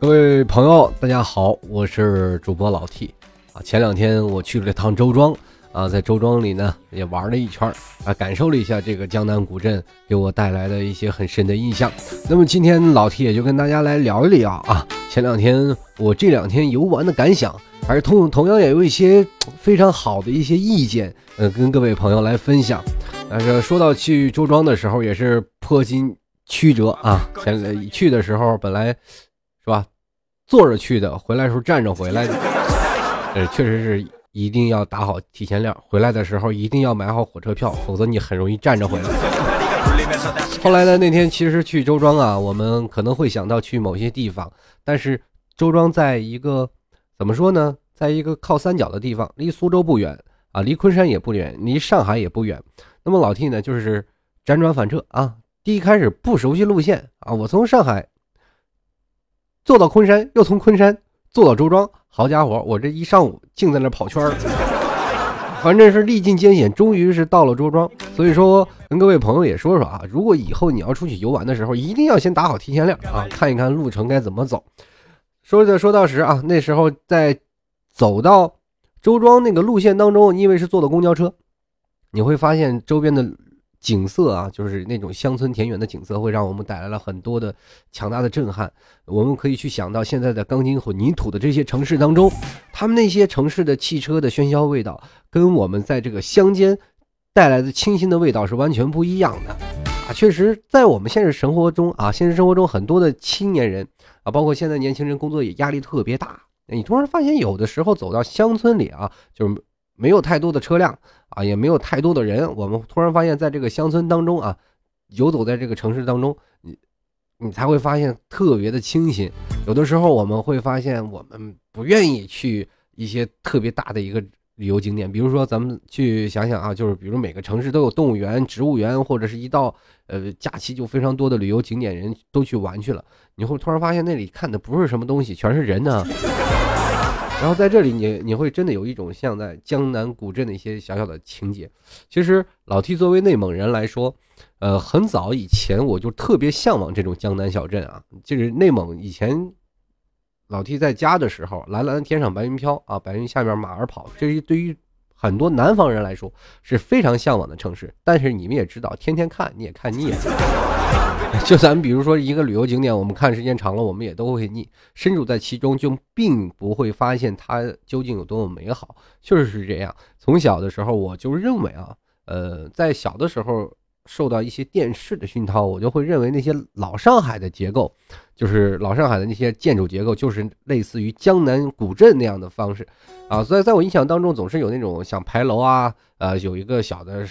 各位朋友，大家好，我是主播老 T 啊。前两天我去了趟周庄啊，在周庄里呢也玩了一圈啊，感受了一下这个江南古镇给我带来的一些很深的印象。那么今天老 T 也就跟大家来聊一聊啊，前两天我这两天游玩的感想，还是同同样也有一些非常好的一些意见，呃，跟各位朋友来分享。但是说到去周庄的时候，也是颇经曲折啊。前去的时候本来。是吧？坐着去的，回来时候站着回来的，呃，确实是一定要打好提前量。回来的时候一定要买好火车票，否则你很容易站着回来。后来呢，那天其实去周庄啊，我们可能会想到去某些地方，但是周庄在一个怎么说呢，在一个靠三角的地方，离苏州不远啊，离昆山也不远，离上海也不远。那么老 T 呢，就是辗转反侧啊，第一开始不熟悉路线啊，我从上海。坐到昆山，又从昆山坐到周庄，好家伙，我这一上午净在那跑圈儿，反正是历尽艰险，终于是到了周庄。所以说，跟各位朋友也说说啊，如果以后你要出去游玩的时候，一定要先打好提前量啊，看一看路程该怎么走。说着说到时啊，那时候在走到周庄那个路线当中，因为是坐的公交车，你会发现周边的。景色啊，就是那种乡村田园的景色，会让我们带来了很多的强大的震撼。我们可以去想到现在的钢筋混凝土的这些城市当中，他们那些城市的汽车的喧嚣味道，跟我们在这个乡间带来的清新的味道是完全不一样的啊！确实，在我们现实生活中啊，现实生活中很多的青年人啊，包括现在年轻人工作也压力特别大，你突然发现有的时候走到乡村里啊，就是。没有太多的车辆啊，也没有太多的人。我们突然发现，在这个乡村当中啊，游走在这个城市当中，你你才会发现特别的清新。有的时候我们会发现，我们不愿意去一些特别大的一个旅游景点，比如说咱们去想想啊，就是比如每个城市都有动物园、植物园，或者是一到呃假期就非常多的旅游景点，人都去玩去了。你会突然发现那里看的不是什么东西，全是人呢。然后在这里，你你会真的有一种像在江南古镇的一些小小的情节。其实老 T 作为内蒙人来说，呃，很早以前我就特别向往这种江南小镇啊。就是内蒙以前，老 T 在家的时候，蓝蓝的天上白云飘啊，白云下面马儿跑，这是对于很多南方人来说是非常向往的城市。但是你们也知道，天天看你也看腻了。就咱们比如说一个旅游景点，我们看时间长了，我们也都会腻。身处在其中，就并不会发现它究竟有多么美好。确实是这样。从小的时候，我就认为啊，呃，在小的时候受到一些电视的熏陶，我就会认为那些老上海的结构，就是老上海的那些建筑结构，就是类似于江南古镇那样的方式啊。所以在我印象当中，总是有那种像牌楼啊，呃，有一个小的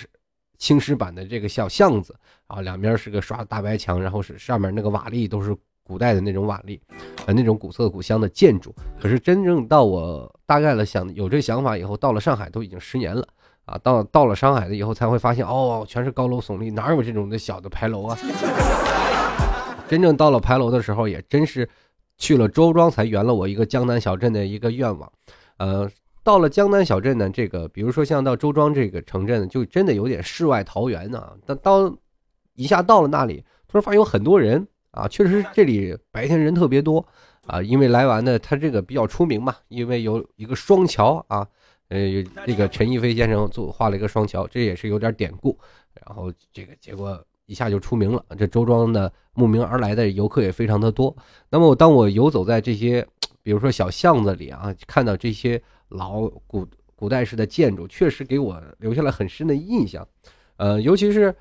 青石板的这个小巷子。啊，两边是个刷大白墙，然后是上面那个瓦砾都是古代的那种瓦砾，呃，那种古色古香的建筑。可是真正到我大概了想有这想法以后，到了上海都已经十年了啊，到到了上海了以后才会发现，哦，全是高楼耸立，哪有这种的小的牌楼啊？真正到了牌楼的时候，也真是去了周庄才圆了我一个江南小镇的一个愿望。呃，到了江南小镇呢，这个比如说像到周庄这个城镇，就真的有点世外桃源呢。但到一下到了那里，突然发现有很多人啊，确实这里白天人特别多啊，因为来玩的他这个比较出名嘛，因为有一个双桥啊，呃，这个陈逸飞先生做画了一个双桥，这也是有点典故，然后这个结果一下就出名了，这周庄的慕名而来的游客也非常的多。那么当我游走在这些，比如说小巷子里啊，看到这些老古古代式的建筑，确实给我留下了很深的印象，呃，尤其是。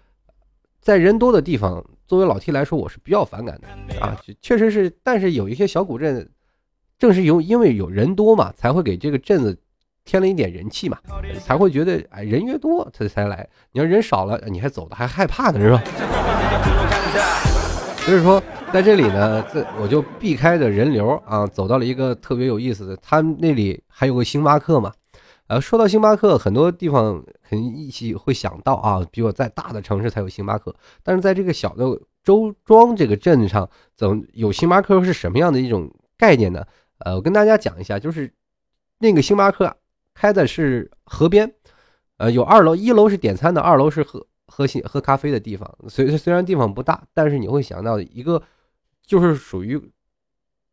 在人多的地方，作为老 T 来说，我是比较反感的啊，确实是。但是有一些小古镇，正是有因为有人多嘛，才会给这个镇子添了一点人气嘛，才会觉得哎，人越多他才来。你要人少了，你还走的还害怕呢，是吧？所以说在这里呢，这我就避开的人流啊，走到了一个特别有意思的，他那里还有个星巴克嘛。呃，说到星巴克，很多地方肯定一起会想到啊，比如在大的城市才有星巴克，但是在这个小的周庄这个镇上，怎么有星巴克是什么样的一种概念呢？呃，我跟大家讲一下，就是那个星巴克开的是河边，呃，有二楼，一楼是点餐的，二楼是喝喝星喝咖啡的地方。虽虽然地方不大，但是你会想到一个，就是属于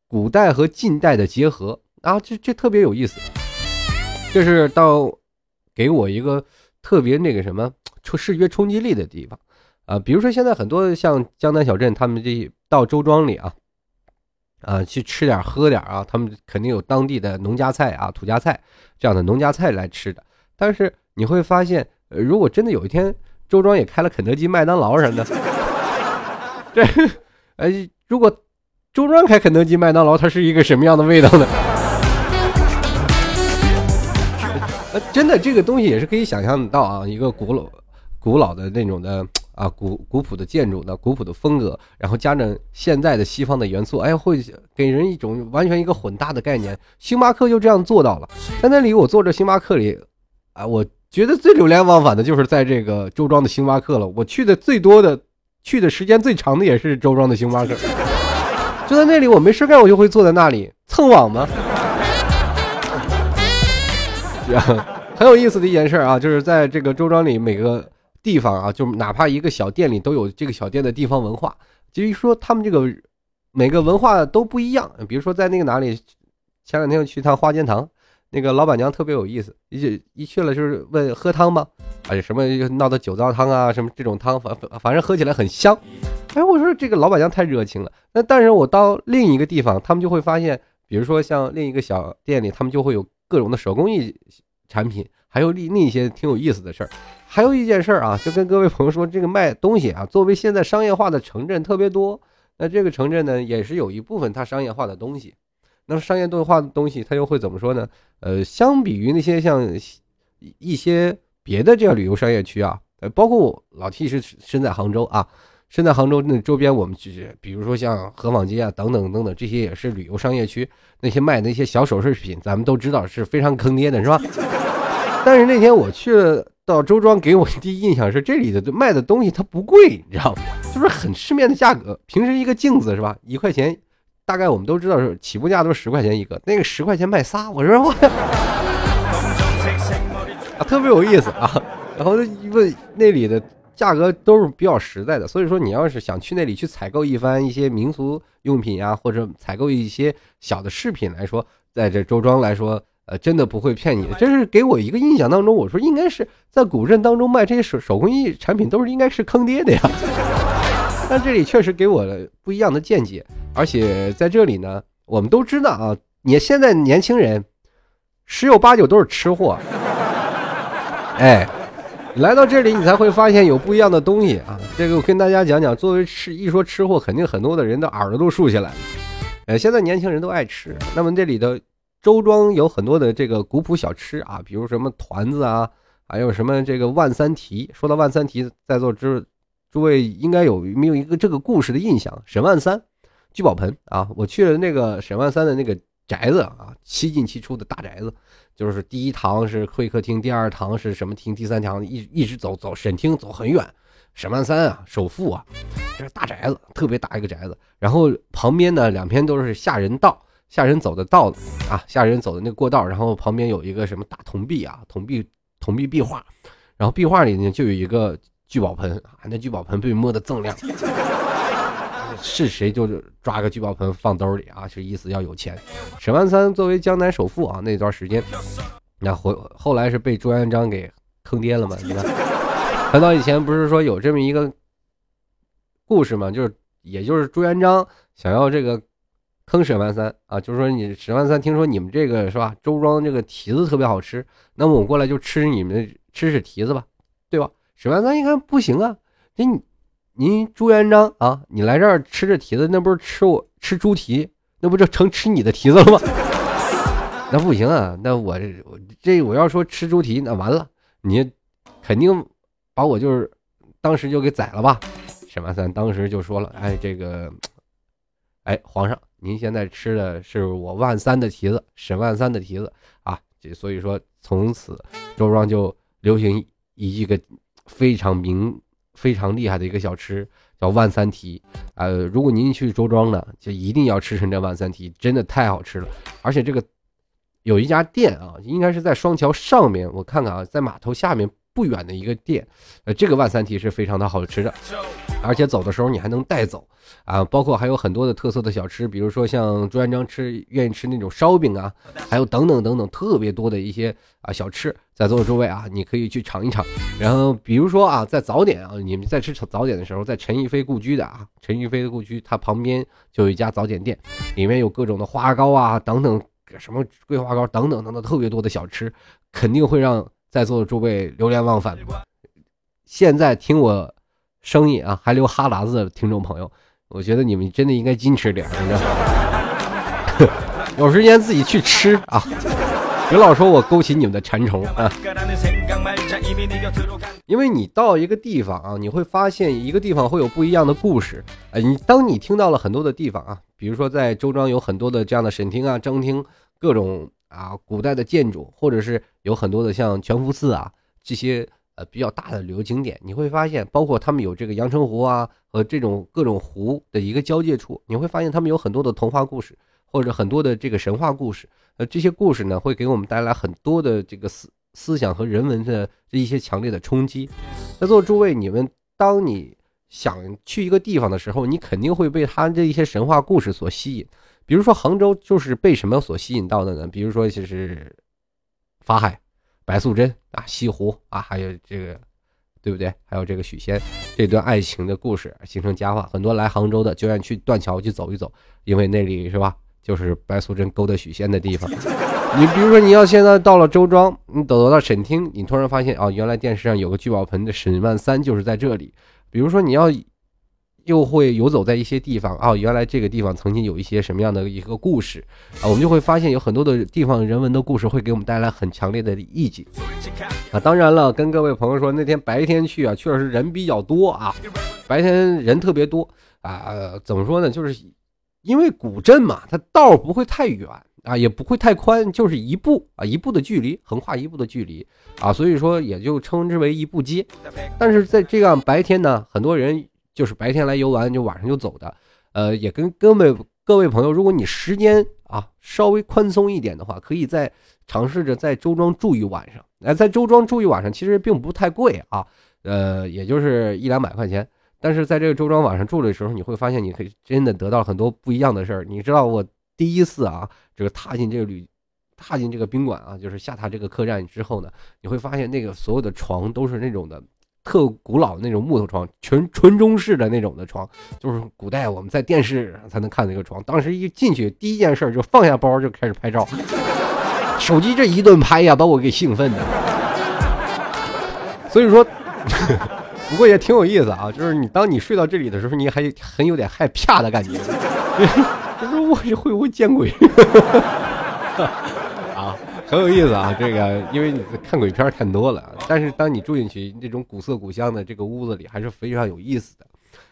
古代和近代的结合啊，这这特别有意思。这是到给我一个特别那个什么冲视觉冲击力的地方啊，比如说现在很多像江南小镇，他们这到周庄里啊，啊去吃点喝点啊，他们肯定有当地的农家菜啊、土家菜这样的农家菜来吃的。但是你会发现，如果真的有一天周庄也开了肯德基、麦当劳什么的，这哎，如果周庄开肯德基、麦当劳，它是一个什么样的味道呢？真的，这个东西也是可以想象得到啊，一个古老、古老的那种的啊，古古朴的建筑的古朴的风格，然后加上现在的西方的元素，哎，会给人一种完全一个混搭的概念。星巴克就这样做到了，在那里我坐着星巴克里，啊，我觉得最流连忘返的就是在这个周庄的星巴克了。我去的最多的、去的时间最长的也是周庄的星巴克。就在那里，我没事干，我就会坐在那里蹭网嘛。很有意思的一件事啊，就是在这个周庄里每个地方啊，就哪怕一个小店里都有这个小店的地方文化。至于说他们这个每个文化都不一样，比如说在那个哪里，前两天我去趟花间堂，那个老板娘特别有意思，一一去了就是问喝汤吗？哎，什么闹的酒糟汤啊，什么这种汤，反反正喝起来很香。哎，我说这个老板娘太热情了。那但是我到另一个地方，他们就会发现，比如说像另一个小店里，他们就会有。各种的手工艺产品，还有另另一些挺有意思的事儿。还有一件事儿啊，就跟各位朋友说，这个卖东西啊，作为现在商业化的城镇特别多，那这个城镇呢，也是有一部分它商业化的东西。那么商业化的东西，它又会怎么说呢？呃，相比于那些像一些别的这样旅游商业区啊，呃，包括老 T 是身在杭州啊。身在杭州那周边，我们去比如说像河坊街啊，等等等等，这些也是旅游商业区。那些卖那些小首饰品，咱们都知道是非常坑爹的，是吧？但是那天我去了到周庄，给我第一印象是这里的卖的东西它不贵，你知道吗？就是很市面的价格。平时一个镜子是吧，一块钱，大概我们都知道是起步价都是十块钱一个，那个十块钱卖仨，我说我啊，特别有意思啊。然后因为那里的。价格都是比较实在的，所以说你要是想去那里去采购一番一些民俗用品啊，或者采购一些小的饰品来说，在这周庄来说，呃，真的不会骗你。这是给我一个印象当中，我说应该是在古镇当中卖这些手手工艺产品都是应该是坑爹的呀。但这里确实给我了不一样的见解，而且在这里呢，我们都知道啊，你现在年轻人十有八九都是吃货，哎。来到这里，你才会发现有不一样的东西啊！这个我跟大家讲讲，作为吃一说吃货，肯定很多的人的耳朵都竖起来了。呃，现在年轻人都爱吃，那么这里的周庄有很多的这个古朴小吃啊，比如什么团子啊，还有什么这个万三蹄。说到万三蹄，在座之诸位应该有没有一个这个故事的印象？沈万三聚宝盆啊，我去了那个沈万三的那个宅子啊，七进七出的大宅子。就是第一堂是会客厅，第二堂是什么厅，第三堂一一直走走沈厅走很远。沈万三啊，首富啊，这是大宅子，特别大一个宅子。然后旁边呢，两边都是下人道，下人走的道啊，下人走的那个过道。然后旁边有一个什么大铜壁啊，铜壁铜壁壁画，然后壁画里呢就有一个聚宝盆啊，那聚宝盆被摸得锃亮。是谁就抓个聚宝盆放兜里啊？是意思要有钱。沈万三作为江南首富啊，那段时间，那后后来是被朱元璋给坑爹了嘛？你看，很早以前不是说有这么一个故事嘛？就是也就是朱元璋想要这个坑沈万三啊，就是说你沈万三听说你们这个是吧？周庄这个蹄子特别好吃，那么我过来就吃你们吃吃蹄子吧，对吧？沈万三一看不行啊，你。您朱元璋啊，你来这儿吃这蹄子，那不是吃我吃猪蹄，那不就成吃你的蹄子了吗？那不行啊，那我这我要说吃猪蹄，那完了，你肯定把我就是当时就给宰了吧？沈万三当时就说了，哎，这个，哎，皇上，您现在吃的是我万三的蹄子，沈万三的蹄子啊，这所以说从此周庄就流行一一个非常名。非常厉害的一个小吃叫万三蹄，呃，如果您去周庄呢，就一定要吃成这万三蹄，真的太好吃了。而且这个有一家店啊，应该是在双桥上面，我看看啊，在码头下面不远的一个店，呃，这个万三蹄是非常的好吃的，而且走的时候你还能带走啊，包括还有很多的特色的小吃，比如说像朱元璋吃愿意吃那种烧饼啊，还有等等等等特别多的一些啊小吃，在座的诸位啊，你可以去尝一尝。然后比如说啊，在早点啊，你们在吃早点的时候，在陈逸飞故居的啊，陈逸飞的故居，它旁边就有一家早点店，里面有各种的花糕啊等等。什么桂花糕等等等等特别多的小吃，肯定会让在座的诸位流连忘返。现在听我声音啊，还流哈喇子的听众朋友，我觉得你们真的应该矜持点，有时间自己去吃啊。别老说我勾起你们的馋虫啊！因为你到一个地方啊，你会发现一个地方会有不一样的故事。哎，你当你听到了很多的地方啊，比如说在周庄有很多的这样的审厅啊、征厅，各种啊古代的建筑，或者是有很多的像全福寺啊这些呃比较大的旅游景点，你会发现，包括他们有这个阳澄湖啊和这种各种湖的一个交界处，你会发现他们有很多的童话故事。或者很多的这个神话故事，呃，这些故事呢，会给我们带来很多的这个思思想和人文的这一些强烈的冲击。在座诸位，你们当你想去一个地方的时候，你肯定会被他这一些神话故事所吸引。比如说杭州，就是被什么所吸引到的呢？比如说就是法海、白素贞啊、西湖啊，还有这个，对不对？还有这个许仙这段爱情的故事形成佳话，很多来杭州的就愿意去断桥去走一走，因为那里是吧？就是白素贞勾搭许仙的地方。你比如说，你要现在到了周庄，你走到审厅，你突然发现啊，原来电视上有个聚宝盆的沈万三就是在这里。比如说，你要又会游走在一些地方啊，原来这个地方曾经有一些什么样的一个故事啊，我们就会发现有很多的地方人文的故事会给我们带来很强烈的意境啊。当然了，跟各位朋友说，那天白天去啊，确实人比较多啊，白天人特别多啊。怎么说呢？就是。因为古镇嘛，它道不会太远啊，也不会太宽，就是一步啊，一步的距离，横跨一步的距离啊，所以说也就称之为一步街。但是在这样白天呢，很多人就是白天来游玩，就晚上就走的。呃，也跟各位各位朋友，如果你时间啊稍微宽松一点的话，可以在尝试着在周庄住一晚上。哎，在周庄住一晚上其实并不太贵啊，呃，也就是一两百块钱。但是在这个周庄晚上住的时候，你会发现你可以真的得到很多不一样的事儿。你知道我第一次啊，这个踏进这个旅，踏进这个宾馆啊，就是下榻这个客栈之后呢，你会发现那个所有的床都是那种的特古老的那种木头床，全纯中式的那种的床，就是古代我们在电视上才能看那个床。当时一进去，第一件事就放下包就开始拍照，手机这一顿拍呀，把我给兴奋的。所以说。不过也挺有意思啊，就是你当你睡到这里的时候，你还很有点害怕的感觉，就是我是会不会见鬼？很有意思啊，这个因为你看鬼片看多了，但是当你住进去这种古色古香的这个屋子里，还是非常有意思的。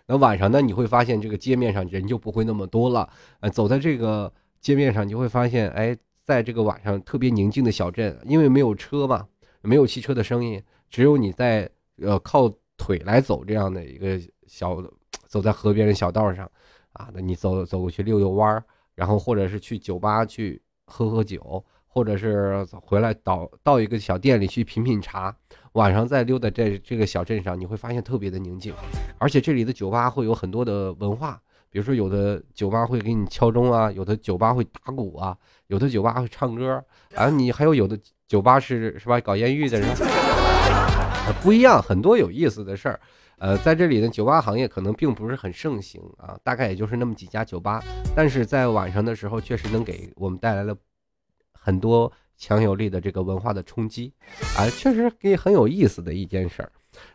那晚上呢，你会发现这个街面上人就不会那么多了，呃，走在这个街面上，你会发现，哎，在这个晚上特别宁静的小镇，因为没有车嘛，没有汽车的声音，只有你在呃靠。腿来走这样的一个小，走在河边的小道上，啊，那你走走过去遛遛弯儿，然后或者是去酒吧去喝喝酒，或者是回来到到一个小店里去品品茶，晚上再溜达在这个小镇上，你会发现特别的宁静，而且这里的酒吧会有很多的文化，比如说有的酒吧会给你敲钟啊，有的酒吧会打鼓啊，有的酒吧会唱歌，啊，你还有有的酒吧是是吧搞艳遇的人。不一样，很多有意思的事儿，呃，在这里呢，酒吧行业可能并不是很盛行啊，大概也就是那么几家酒吧，但是在晚上的时候，确实能给我们带来了很多强有力的这个文化的冲击，啊，确实给很有意思的一件事儿。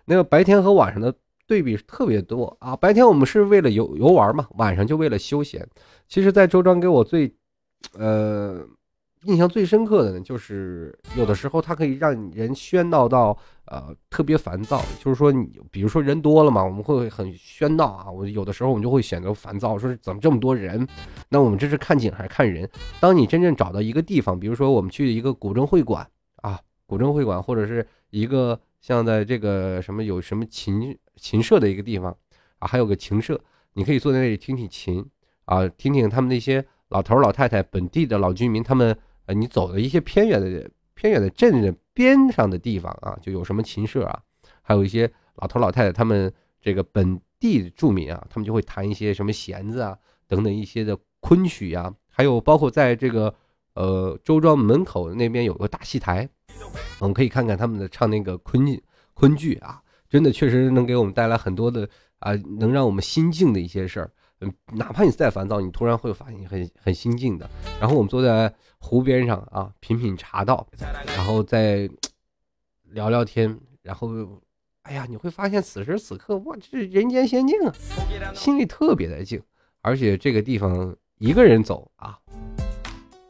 那个白天和晚上的对比特别多啊，白天我们是为了游游玩嘛，晚上就为了休闲。其实，在周庄给我最，呃。印象最深刻的呢，就是有的时候它可以让人喧闹到呃特别烦躁。就是说，你比如说人多了嘛，我们会很喧闹啊。我有的时候我们就会选择烦躁，说怎么这么多人？那我们这是看景还是看人？当你真正找到一个地方，比如说我们去一个古筝会馆啊，古筝会馆，或者是一个像在这个什么有什么琴琴社的一个地方啊，还有个琴社，你可以坐在那里听听琴啊，听听他们那些老头老太太、本地的老居民他们。呃，你走的一些偏远的偏远的镇的边上的地方啊，就有什么琴社啊，还有一些老头老太太，他们这个本地住民啊，他们就会弹一些什么弦子啊等等一些的昆曲呀，还有包括在这个呃周庄门口那边有个大戏台，我们可以看看他们的唱那个昆昆剧啊，真的确实能给我们带来很多的啊，能让我们心静的一些事儿。嗯，哪怕你再烦躁，你突然会发现很很心静的。然后我们坐在湖边上啊，品品茶道，然后再聊聊天，然后，哎呀，你会发现此时此刻，哇，这人间仙境啊，心里特别的静。而且这个地方一个人走啊，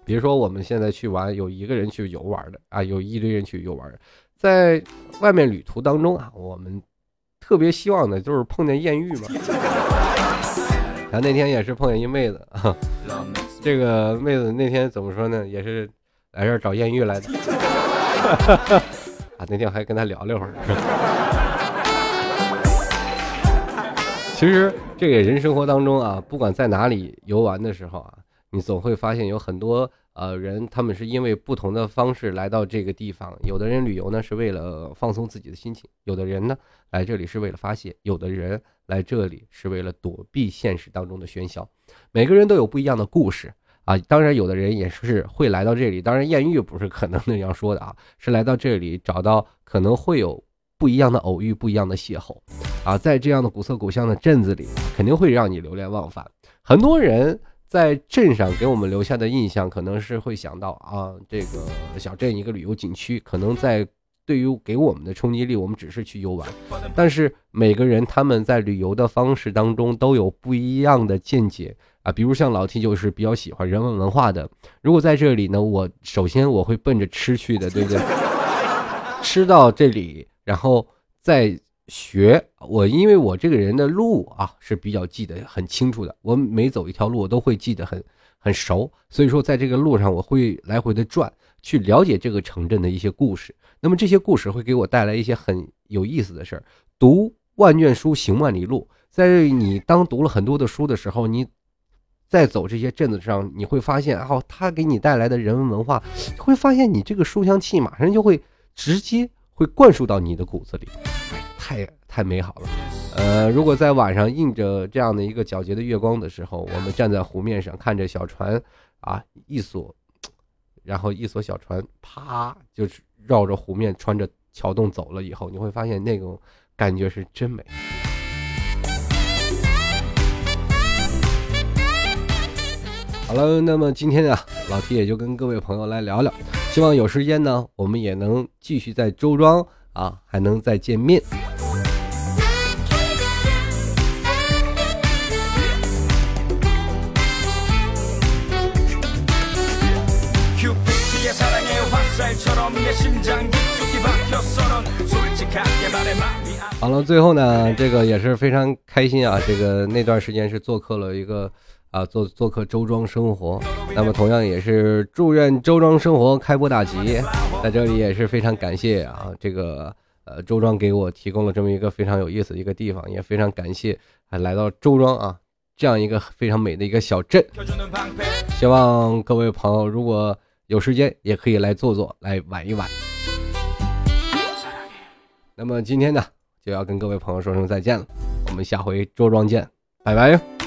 比如说我们现在去玩，有一个人去游玩的啊，有一堆人去游玩，在外面旅途当中啊，我们特别希望的就是碰见艳遇嘛。然后那天也是碰见一妹子啊，这个妹子那天怎么说呢？也是来这儿找艳遇来的。啊，那天我还跟她聊了会儿。其实这个人生活当中啊，不管在哪里游玩的时候啊，你总会发现有很多呃人，他们是因为不同的方式来到这个地方。有的人旅游呢是为了放松自己的心情，有的人呢来这里是为了发泄，有的人。来这里是为了躲避现实当中的喧嚣，每个人都有不一样的故事啊。当然，有的人也是会来到这里，当然艳遇不是可能那样说的啊，是来到这里找到可能会有不一样的偶遇、不一样的邂逅啊。在这样的古色古香的镇子里，肯定会让你流连忘返。很多人在镇上给我们留下的印象，可能是会想到啊，这个小镇一个旅游景区，可能在。对于给我们的冲击力，我们只是去游玩，但是每个人他们在旅游的方式当中都有不一样的见解啊。比如像老 T 就是比较喜欢人文文化的，如果在这里呢，我首先我会奔着吃去的，对不对？吃到这里，然后再学我，因为我这个人的路啊是比较记得很清楚的，我每走一条路我都会记得很很熟，所以说在这个路上我会来回的转。去了解这个城镇的一些故事，那么这些故事会给我带来一些很有意思的事儿。读万卷书，行万里路。在你当读了很多的书的时候，你在走这些镇子上，你会发现，哦，它给你带来的人文文化，会发现你这个书香气马上就会直接会灌输到你的骨子里，太太美好了。呃，如果在晚上映着这样的一个皎洁的月光的时候，我们站在湖面上看着小船啊一所。然后一艘小船啪，就是绕着湖面穿着桥洞走了以后，你会发现那种感觉是真美。好了，那么今天啊，老 T 也就跟各位朋友来聊聊，希望有时间呢，我们也能继续在周庄啊，还能再见面。好了，最后呢，这个也是非常开心啊。这个那段时间是做客了一个啊，做做客周庄生活。那么同样也是祝愿周庄生活开播大吉。在这里也是非常感谢啊，这个呃周庄给我提供了这么一个非常有意思的一个地方，也非常感谢啊来到周庄啊这样一个非常美的一个小镇。希望各位朋友如果。有时间也可以来坐坐，来玩一玩。那么今天呢，就要跟各位朋友说声再见了，我们下回周庄见，拜拜。